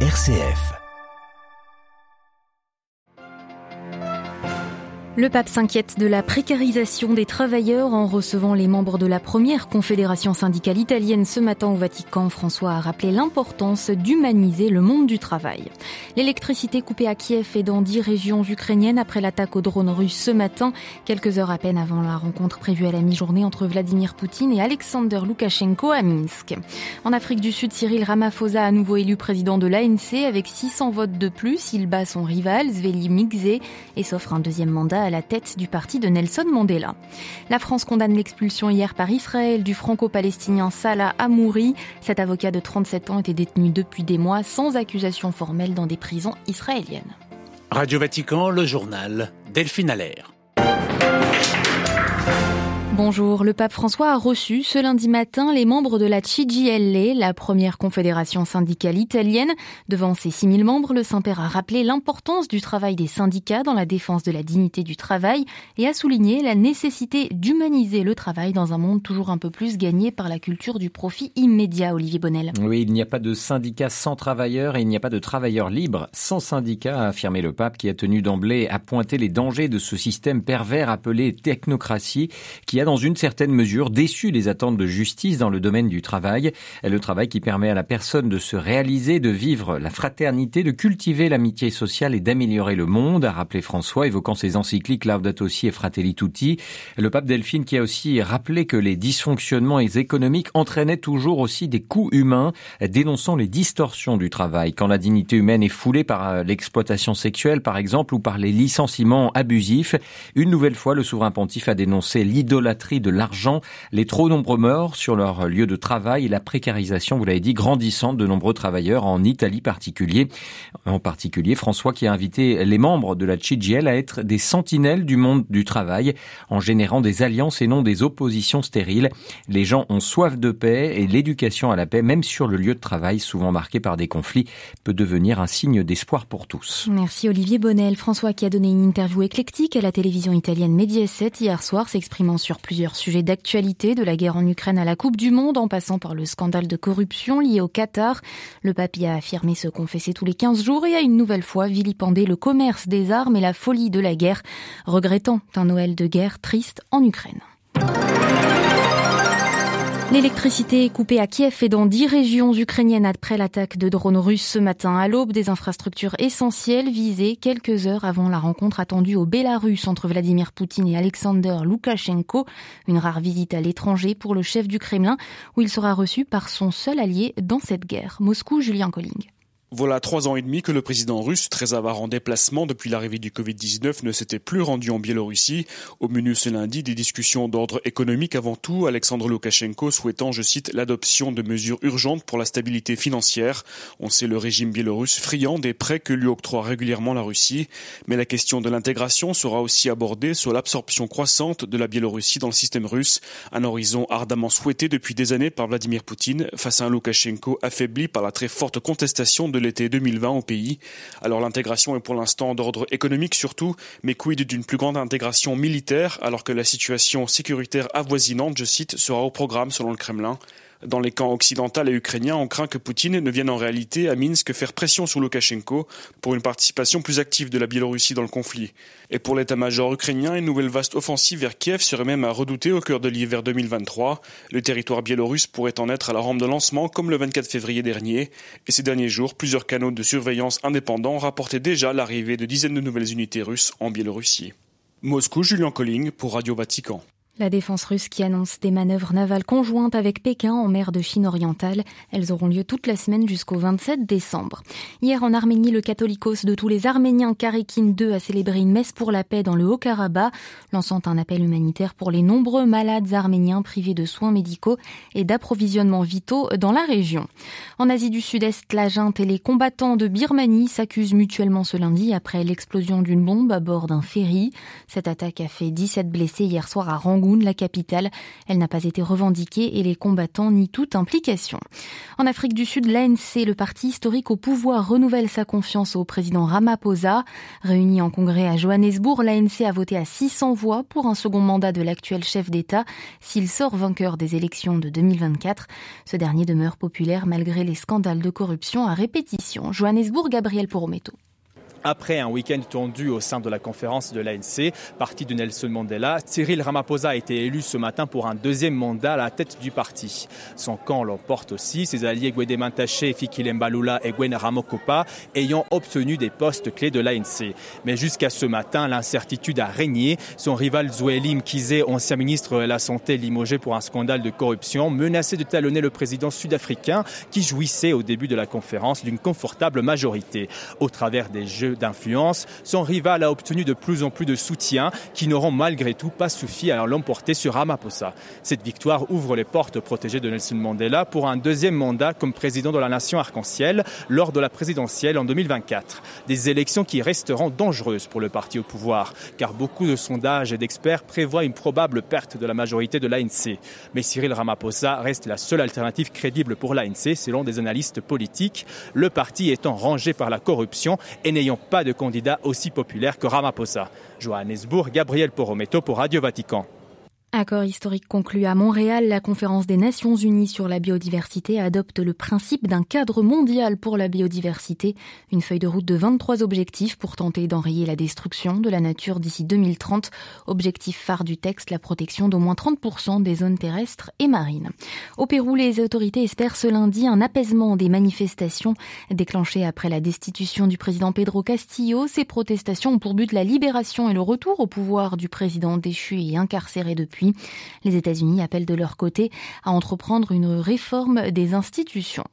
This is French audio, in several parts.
RCF. Le pape s'inquiète de la précarisation des travailleurs en recevant les membres de la première confédération syndicale italienne ce matin au Vatican. François a rappelé l'importance d'humaniser le monde du travail. L'électricité coupée à Kiev et dans dix régions ukrainiennes après l'attaque aux drones russes ce matin, quelques heures à peine avant la rencontre prévue à la mi-journée entre Vladimir Poutine et Alexander Loukachenko à Minsk. En Afrique du Sud, Cyril Ramaphosa à nouveau élu président de l'ANC avec 600 votes de plus. Il bat son rival Zveli Migze et s'offre un deuxième mandat à la tête du parti de Nelson Mandela. La France condamne l'expulsion hier par Israël du franco-palestinien Salah Amouri. Cet avocat de 37 ans était détenu depuis des mois sans accusation formelle dans des prisons israéliennes. Radio Vatican, le journal Delphine Allaire. Bonjour, le pape François a reçu ce lundi matin les membres de la CGIL, la première confédération syndicale italienne. Devant ses 6000 membres, le Saint-Père a rappelé l'importance du travail des syndicats dans la défense de la dignité du travail et a souligné la nécessité d'humaniser le travail dans un monde toujours un peu plus gagné par la culture du profit immédiat, Olivier Bonnel. Oui, il n'y a pas de syndicat sans travailleurs et il n'y a pas de travailleurs libres sans syndicat, a affirmé le pape qui a tenu d'emblée à pointer les dangers de ce système pervers appelé technocratie qui a dans une certaine mesure déçu les attentes de justice dans le domaine du travail. Le travail qui permet à la personne de se réaliser, de vivre la fraternité, de cultiver l'amitié sociale et d'améliorer le monde, a rappelé François, évoquant ses encycliques Laudato Si et Fratelli Tutti. Le pape Delphine qui a aussi rappelé que les dysfonctionnements économiques entraînaient toujours aussi des coûts humains, dénonçant les distorsions du travail. Quand la dignité humaine est foulée par euh, l'exploitation sexuelle, par exemple, ou par les licenciements abusifs, une nouvelle fois, le souverain pontife a dénoncé l'idolâtrie de l'argent, les trop nombreux morts sur leur lieu de travail et la précarisation, vous l'avez dit, grandissante de nombreux travailleurs en Italie particulier. En particulier, François qui a invité les membres de la CGL à être des sentinelles du monde du travail en générant des alliances et non des oppositions stériles. Les gens ont soif de paix et l'éducation à la paix, même sur le lieu de travail, souvent marqué par des conflits, peut devenir un signe d'espoir pour tous. Merci Olivier Bonnel. François qui a donné une interview éclectique à la télévision italienne Mediaset hier soir, s'exprimant sur plusieurs sujets d'actualité, de la guerre en Ukraine à la Coupe du Monde, en passant par le scandale de corruption lié au Qatar. Le papier a affirmé se confesser tous les 15 jours et a une nouvelle fois vilipendé le commerce des armes et la folie de la guerre, regrettant un Noël de guerre triste en Ukraine. L'électricité est coupée à Kiev et dans dix régions ukrainiennes après l'attaque de drones russes ce matin à l'aube. Des infrastructures essentielles visées quelques heures avant la rencontre attendue au Bélarus entre Vladimir Poutine et Alexander Loukachenko. Une rare visite à l'étranger pour le chef du Kremlin où il sera reçu par son seul allié dans cette guerre. Moscou, Julien Colling. Voilà trois ans et demi que le président russe, très avare en déplacement depuis l'arrivée du Covid-19, ne s'était plus rendu en Biélorussie. Au menu ce lundi, des discussions d'ordre économique avant tout, Alexandre Loukachenko souhaitant, je cite, l'adoption de mesures urgentes pour la stabilité financière. On sait le régime biélorusse friand des prêts que lui octroie régulièrement la Russie. Mais la question de l'intégration sera aussi abordée sur l'absorption croissante de la Biélorussie dans le système russe, un horizon ardemment souhaité depuis des années par Vladimir Poutine face à un Loukachenko affaibli par la très forte contestation de de l'été 2020 au pays. Alors l'intégration est pour l'instant d'ordre économique surtout, mais quid d'une plus grande intégration militaire alors que la situation sécuritaire avoisinante, je cite, sera au programme selon le Kremlin? Dans les camps occidentaux et ukrainiens, on craint que Poutine ne vienne en réalité à Minsk faire pression sur Loukachenko pour une participation plus active de la Biélorussie dans le conflit. Et pour l'état-major ukrainien, une nouvelle vaste offensive vers Kiev serait même à redouter au cœur de l'hiver 2023. Le territoire biélorusse pourrait en être à la rampe de lancement comme le 24 février dernier. Et ces derniers jours, plusieurs canaux de surveillance indépendants rapportaient déjà l'arrivée de dizaines de nouvelles unités russes en Biélorussie. Moscou, Julien Colling pour Radio Vatican. La défense russe qui annonce des manœuvres navales conjointes avec Pékin en mer de Chine orientale. Elles auront lieu toute la semaine jusqu'au 27 décembre. Hier en Arménie, le catholicos de tous les Arméniens Karikin II a célébré une messe pour la paix dans le Haut-Karabakh, lançant un appel humanitaire pour les nombreux malades arméniens privés de soins médicaux et d'approvisionnements vitaux dans la région. En Asie du Sud-Est, la junte et les combattants de Birmanie s'accusent mutuellement ce lundi après l'explosion d'une bombe à bord d'un ferry. Cette attaque a fait 17 blessés hier soir à Rangoon La capitale. Elle n'a pas été revendiquée et les combattants nient toute implication. En Afrique du Sud, l'ANC, le parti historique au pouvoir, renouvelle sa confiance au président Ramaphosa. Réuni en congrès à Johannesburg, l'ANC a voté à 600 voix pour un second mandat de l'actuel chef d'État s'il sort vainqueur des élections de 2024. Ce dernier demeure populaire malgré les scandales de corruption à répétition. Johannesburg, Gabriel Porometo. Après un week-end tendu au sein de la conférence de l'ANC, parti de Nelson Mandela, Cyril Ramaphosa a été élu ce matin pour un deuxième mandat à la tête du parti. Son camp l'emporte aussi, ses alliés Gwede Mantaché, Fikile Mbalula et Gwen Ramokopa ayant obtenu des postes clés de l'ANC. Mais jusqu'à ce matin, l'incertitude a régné. Son rival Zoueli Mkize, ancien ministre de la Santé limogé pour un scandale de corruption, menaçait de talonner le président sud-africain qui jouissait au début de la conférence d'une confortable majorité. Au travers des jeux d'influence, son rival a obtenu de plus en plus de soutien qui n'auront malgré tout pas suffi à l'emporter sur Ramaphosa. Cette victoire ouvre les portes protégées de Nelson Mandela pour un deuxième mandat comme président de la nation arc-en-ciel lors de la présidentielle en 2024. Des élections qui resteront dangereuses pour le parti au pouvoir, car beaucoup de sondages et d'experts prévoient une probable perte de la majorité de l'ANC. Mais Cyril Ramaphosa reste la seule alternative crédible pour l'ANC selon des analystes politiques, le parti étant rangé par la corruption et n'ayant pas de candidat aussi populaire que Ramaphosa. Johannesburg, Gabriel Porometo pour Radio Vatican. Accord historique conclu à Montréal, la conférence des Nations Unies sur la biodiversité adopte le principe d'un cadre mondial pour la biodiversité, une feuille de route de 23 objectifs pour tenter d'enrayer la destruction de la nature d'ici 2030. Objectif phare du texte, la protection d'au moins 30% des zones terrestres et marines. Au Pérou, les autorités espèrent ce lundi un apaisement des manifestations déclenchées après la destitution du président Pedro Castillo. Ces protestations ont pour but la libération et le retour au pouvoir du président déchu et incarcéré depuis les États-Unis appellent de leur côté à entreprendre une réforme des institutions.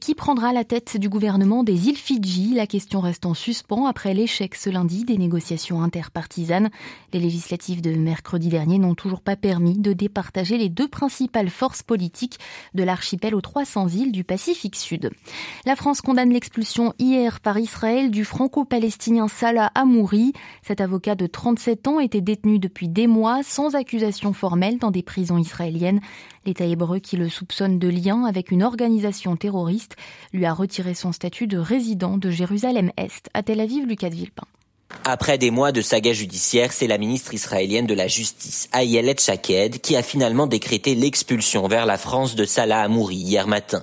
Qui prendra la tête du gouvernement des îles Fidji? La question reste en suspens après l'échec ce lundi des négociations interpartisanes. Les législatives de mercredi dernier n'ont toujours pas permis de départager les deux principales forces politiques de l'archipel aux 300 îles du Pacifique Sud. La France condamne l'expulsion hier par Israël du franco-palestinien Salah Amouri. Cet avocat de 37 ans était détenu depuis des mois sans accusation formelle dans des prisons israéliennes. L'État hébreu qui le soupçonne de lien avec une organisation terroriste lui a retiré son statut de résident de Jérusalem-Est. À Tel Aviv, Lucas de Villepin. Après des mois de saga judiciaire, c'est la ministre israélienne de la Justice, Ayelet Shaked, qui a finalement décrété l'expulsion vers la France de Salah Amouri hier matin.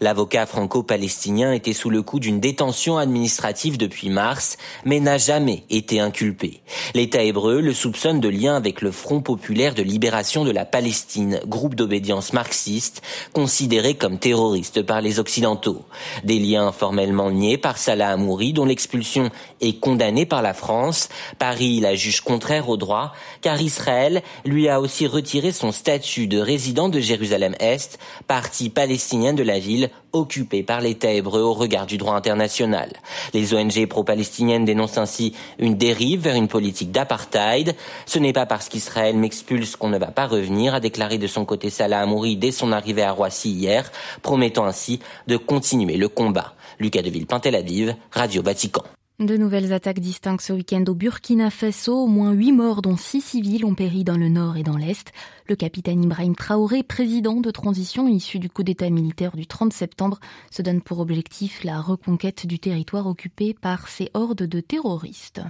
L'avocat franco-palestinien était sous le coup d'une détention administrative depuis mars, mais n'a jamais été inculpé. L'État hébreu le soupçonne de lien avec le Front populaire de libération de la Palestine, groupe d'obédience marxiste, considéré comme terroriste par les Occidentaux. Des liens formellement niés par Salah Amouri, dont l'expulsion est condamnée par la France. Paris la juge contraire au droit, car Israël lui a aussi retiré son statut de résident de Jérusalem-Est, partie palestinienne de la ville occupée par l'État hébreu au regard du droit international. Les ONG pro-palestiniennes dénoncent ainsi une dérive vers une politique d'apartheid. Ce n'est pas parce qu'Israël m'expulse qu'on ne va pas revenir, a déclaré de son côté Salah Amouri dès son arrivée à Roissy hier, promettant ainsi de continuer le combat. Lucas Deville, Tel Aviv, Radio Vatican. De nouvelles attaques distinctes ce week-end au Burkina Faso. Au moins huit morts, dont six civils, ont péri dans le nord et dans l'est. Le capitaine Ibrahim Traoré, président de transition issu du coup d'État militaire du 30 septembre, se donne pour objectif la reconquête du territoire occupé par ces hordes de terroristes.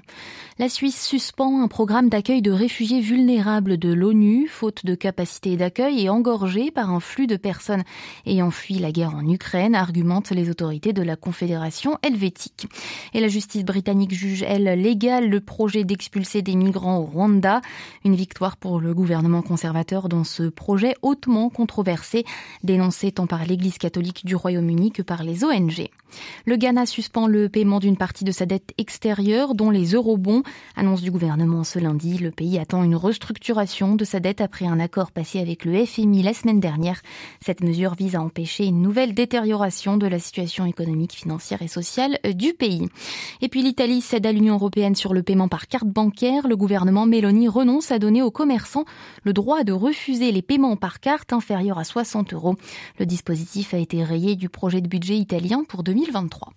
La Suisse suspend un programme d'accueil de réfugiés vulnérables de l'ONU, faute de capacité d'accueil et engorgé par un flux de personnes ayant fui la guerre en Ukraine, argumentent les autorités de la Confédération helvétique. Et la justice britannique juge, elle, légal le projet d'expulser des migrants au Rwanda. Une victoire pour le gouvernement conservateur dans ce projet hautement controversé, dénoncé tant par l'Église catholique du Royaume-Uni que par les ONG. Le Ghana suspend le paiement d'une partie de sa dette extérieure, dont les eurobonds. Annonce du gouvernement ce lundi. Le pays attend une restructuration de sa dette après un accord passé avec le FMI la semaine dernière. Cette mesure vise à empêcher une nouvelle détérioration de la situation économique, financière et sociale du pays. Et puis l'Italie cède à l'Union européenne sur le paiement par carte bancaire. Le gouvernement Meloni renonce à donner aux commerçants le droit de refuser les paiements par carte inférieurs à 60 euros. Le dispositif a été rayé du projet de budget italien pour 2023.